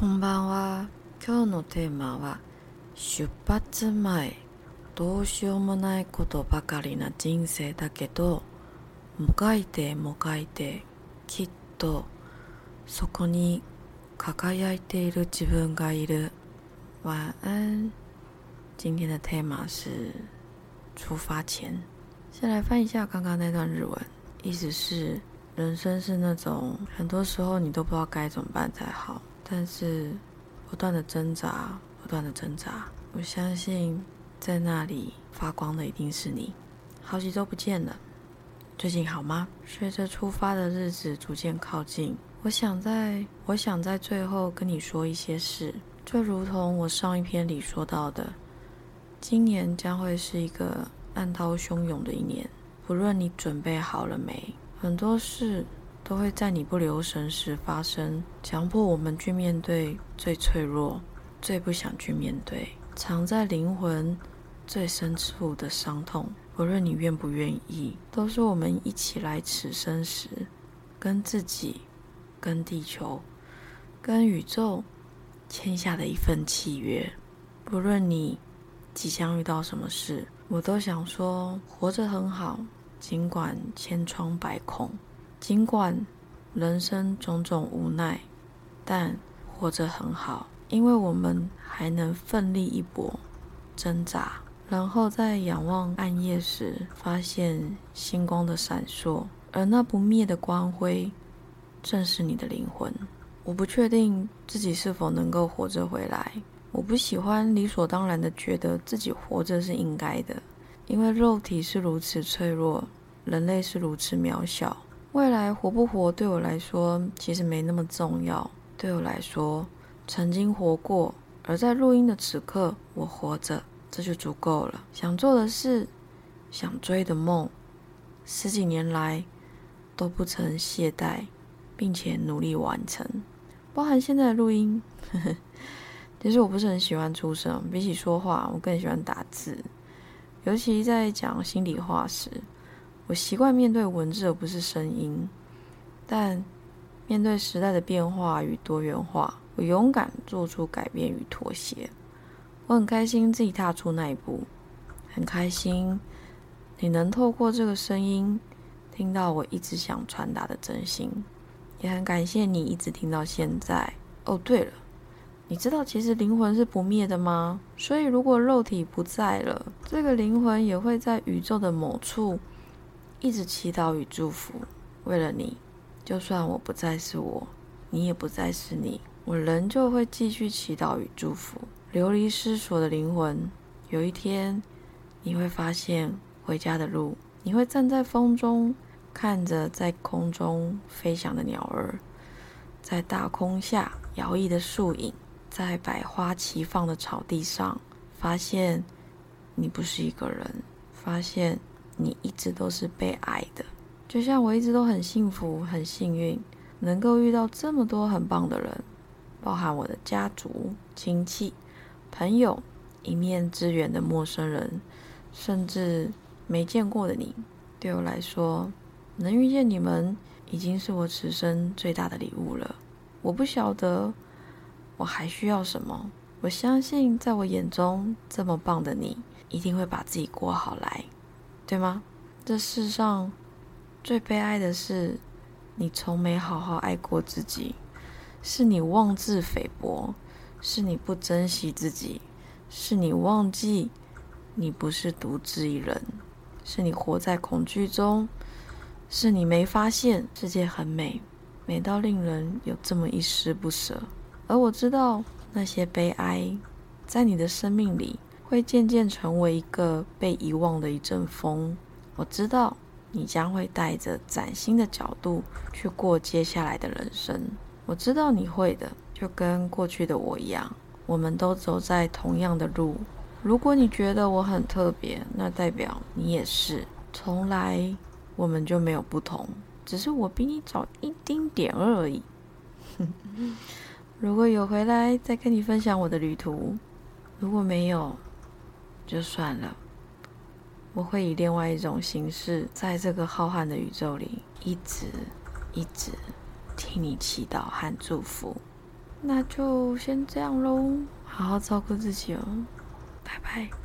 こんばんは。今日のテーマは出発前どうしようもないことばかりな人生だけどもがいてもがいてきっとそこに輝いている自分がいる。晚安。今天的 tema 是出发前。先来翻一下刚刚那段日文，意思是人生是那种很多时候你都不知道该怎么办才好，但是不断的挣扎，不断的挣扎。我相信在那里发光的一定是你。好几周不见了，最近好吗？随着出发的日子逐渐靠近，我想在我想在最后跟你说一些事，就如同我上一篇里说到的，今年将会是一个暗涛汹涌的一年，不论你准备好了没。很多事都会在你不留神时发生，强迫我们去面对最脆弱、最不想去面对、藏在灵魂最深处的伤痛。不论你愿不愿意，都是我们一起来此生时，跟自己、跟地球、跟宇宙签下的一份契约。不论你即将遇到什么事，我都想说，活着很好。尽管千疮百孔，尽管人生种种无奈，但活着很好，因为我们还能奋力一搏，挣扎，然后在仰望暗夜时，发现星光的闪烁，而那不灭的光辉，正是你的灵魂。我不确定自己是否能够活着回来，我不喜欢理所当然的觉得自己活着是应该的。因为肉体是如此脆弱，人类是如此渺小，未来活不活对我来说其实没那么重要。对我来说，曾经活过，而在录音的此刻，我活着，这就足够了。想做的事，想追的梦，十几年来都不曾懈怠，并且努力完成，包含现在的录音。其实我不是很喜欢出声，比起说话，我更喜欢打字。尤其在讲心里话时，我习惯面对文字而不是声音。但面对时代的变化与多元化，我勇敢做出改变与妥协。我很开心自己踏出那一步，很开心你能透过这个声音听到我一直想传达的真心，也很感谢你一直听到现在。哦，对了。你知道其实灵魂是不灭的吗？所以如果肉体不在了，这个灵魂也会在宇宙的某处一直祈祷与祝福。为了你，就算我不再是我，你也不再是你，我仍旧会继续祈祷与祝福。流离失所的灵魂，有一天你会发现回家的路。你会站在风中，看着在空中飞翔的鸟儿，在大空下摇曳的树影。在百花齐放的草地上，发现你不是一个人，发现你一直都是被爱的。就像我一直都很幸福、很幸运，能够遇到这么多很棒的人，包含我的家族、亲戚、朋友、一面之缘的陌生人，甚至没见过的你。对我来说，能遇见你们，已经是我此生最大的礼物了。我不晓得。我还需要什么？我相信，在我眼中，这么棒的你，一定会把自己过好来，对吗？这世上最悲哀的是，你从没好好爱过自己，是你妄自菲薄，是你不珍惜自己，是你忘记你不是独自一人，是你活在恐惧中，是你没发现世界很美，美到令人有这么一丝不舍。而我知道，那些悲哀，在你的生命里会渐渐成为一个被遗忘的一阵风。我知道，你将会带着崭新的角度去过接下来的人生。我知道你会的，就跟过去的我一样，我们都走在同样的路。如果你觉得我很特别，那代表你也是。从来我们就没有不同，只是我比你早一丁点而已。如果有回来，再跟你分享我的旅途；如果没有，就算了。我会以另外一种形式，在这个浩瀚的宇宙里，一直、一直替你祈祷和祝福。那就先这样喽，好好照顾自己哦，拜拜。